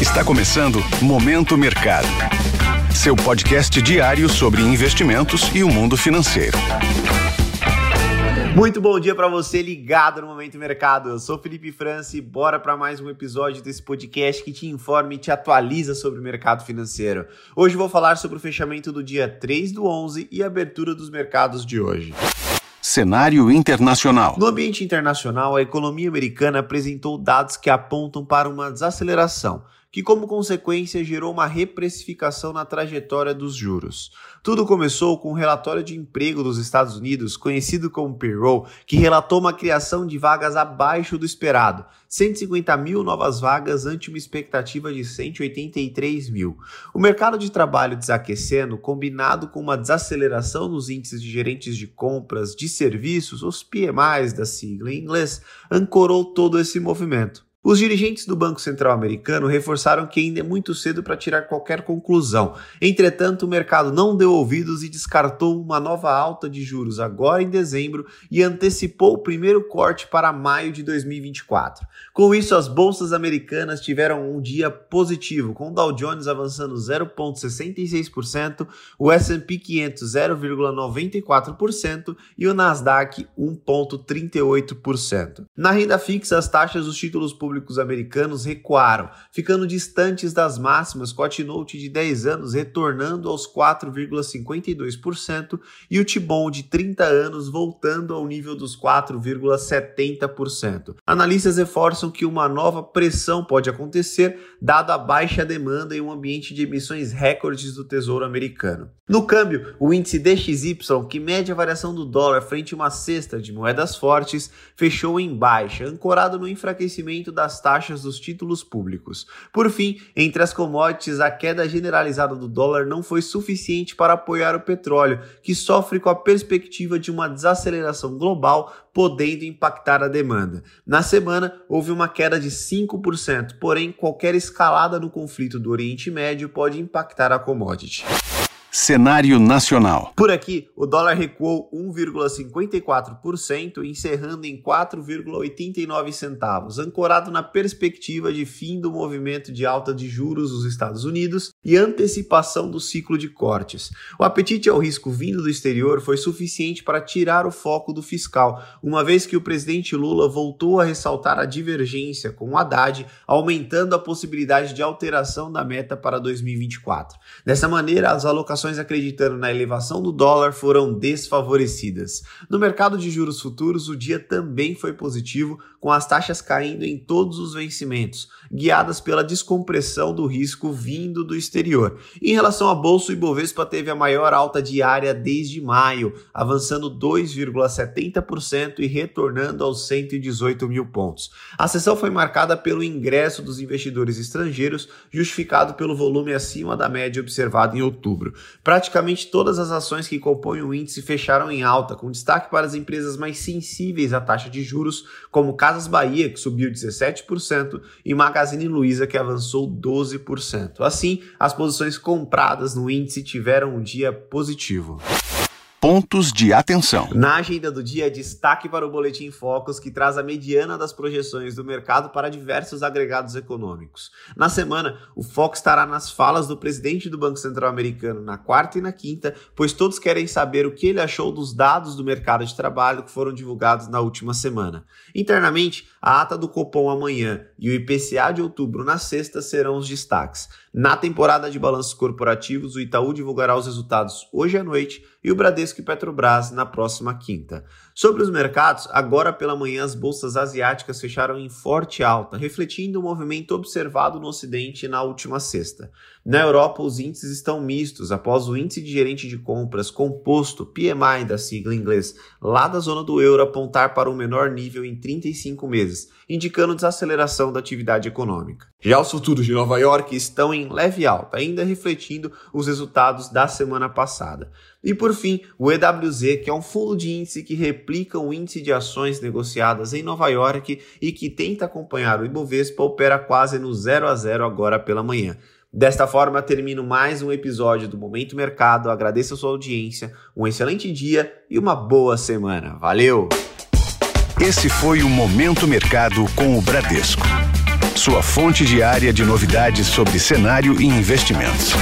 Está começando Momento Mercado. Seu podcast diário sobre investimentos e o mundo financeiro. Muito bom dia para você ligado no Momento Mercado. Eu sou Felipe França e bora para mais um episódio desse podcast que te informa e te atualiza sobre o mercado financeiro. Hoje vou falar sobre o fechamento do dia 3 do 11 e a abertura dos mercados de hoje. Cenário internacional. No ambiente internacional, a economia americana apresentou dados que apontam para uma desaceleração que, como consequência, gerou uma reprecificação na trajetória dos juros. Tudo começou com um relatório de emprego dos Estados Unidos, conhecido como payroll, que relatou uma criação de vagas abaixo do esperado, 150 mil novas vagas ante uma expectativa de 183 mil. O mercado de trabalho desaquecendo, combinado com uma desaceleração nos índices de gerentes de compras de serviços, os PMIs da sigla em inglês, ancorou todo esse movimento. Os dirigentes do Banco Central americano reforçaram que ainda é muito cedo para tirar qualquer conclusão. Entretanto, o mercado não deu ouvidos e descartou uma nova alta de juros agora em dezembro e antecipou o primeiro corte para maio de 2024. Com isso, as bolsas americanas tiveram um dia positivo, com o Dow Jones avançando 0,66%, o S&P 500 0,94% e o Nasdaq 1,38%. Na renda fixa, as taxas dos títulos públicos públicos americanos recuaram, ficando distantes das máximas com a T-Note de 10 anos retornando aos 4,52% e o T-Bond de 30 anos voltando ao nível dos 4,70%. Analistas reforçam que uma nova pressão pode acontecer dado a baixa demanda em um ambiente de emissões recordes do Tesouro americano. No câmbio, o índice DXY, que mede a variação do dólar frente a uma cesta de moedas fortes, fechou em baixa, ancorado no enfraquecimento das taxas dos títulos públicos. Por fim, entre as commodities, a queda generalizada do dólar não foi suficiente para apoiar o petróleo, que sofre com a perspectiva de uma desaceleração global, podendo impactar a demanda. Na semana, houve uma queda de 5%, porém, qualquer escalada no conflito do Oriente Médio pode impactar a commodity. Cenário nacional. Por aqui, o dólar recuou 1,54%, encerrando em 4,89 centavos, ancorado na perspectiva de fim do movimento de alta de juros dos Estados Unidos e antecipação do ciclo de cortes. O apetite ao risco vindo do exterior foi suficiente para tirar o foco do fiscal, uma vez que o presidente Lula voltou a ressaltar a divergência com o Haddad, aumentando a possibilidade de alteração da meta para 2024. Dessa maneira, as alocações ações acreditando na elevação do dólar foram desfavorecidas. No mercado de juros futuros, o dia também foi positivo, com as taxas caindo em todos os vencimentos, guiadas pela descompressão do risco vindo do exterior. Em relação à bolsa, o Ibovespa teve a maior alta diária desde maio, avançando 2,70% e retornando aos 118 mil pontos. A sessão foi marcada pelo ingresso dos investidores estrangeiros, justificado pelo volume acima da média observada em outubro. Praticamente todas as ações que compõem o índice fecharam em alta, com destaque para as empresas mais sensíveis à taxa de juros, como Casas Bahia, que subiu 17%, e Magazine Luiza, que avançou 12%. Assim, as posições compradas no índice tiveram um dia positivo pontos de atenção. Na agenda do dia, destaque para o Boletim Focus, que traz a mediana das projeções do mercado para diversos agregados econômicos. Na semana, o foco estará nas falas do presidente do Banco Central americano na quarta e na quinta, pois todos querem saber o que ele achou dos dados do mercado de trabalho que foram divulgados na última semana. Internamente, a ata do Copom amanhã e o IPCA de outubro na sexta serão os destaques. Na temporada de balanços corporativos, o Itaú divulgará os resultados hoje à noite e o Bradesco e Petrobras na próxima quinta. Sobre os mercados, agora pela manhã as bolsas asiáticas fecharam em forte alta, refletindo o movimento observado no Ocidente na última sexta. Na Europa, os índices estão mistos após o índice de gerente de compras composto, PMI da sigla em inglês, lá da zona do euro apontar para o menor nível em 35 meses, indicando desaceleração da atividade econômica. Já os futuros de Nova York estão em leve alta, ainda refletindo os resultados da semana passada. E por fim, o EWZ, que é um fundo de índice que replica o índice de ações negociadas em Nova York e que tenta acompanhar o Ibovespa, opera quase no 0 a 0 agora pela manhã. Desta forma, termino mais um episódio do Momento Mercado. Agradeço a sua audiência, um excelente dia e uma boa semana. Valeu! Esse foi o Momento Mercado com o Bradesco sua fonte diária de novidades sobre cenário e investimentos.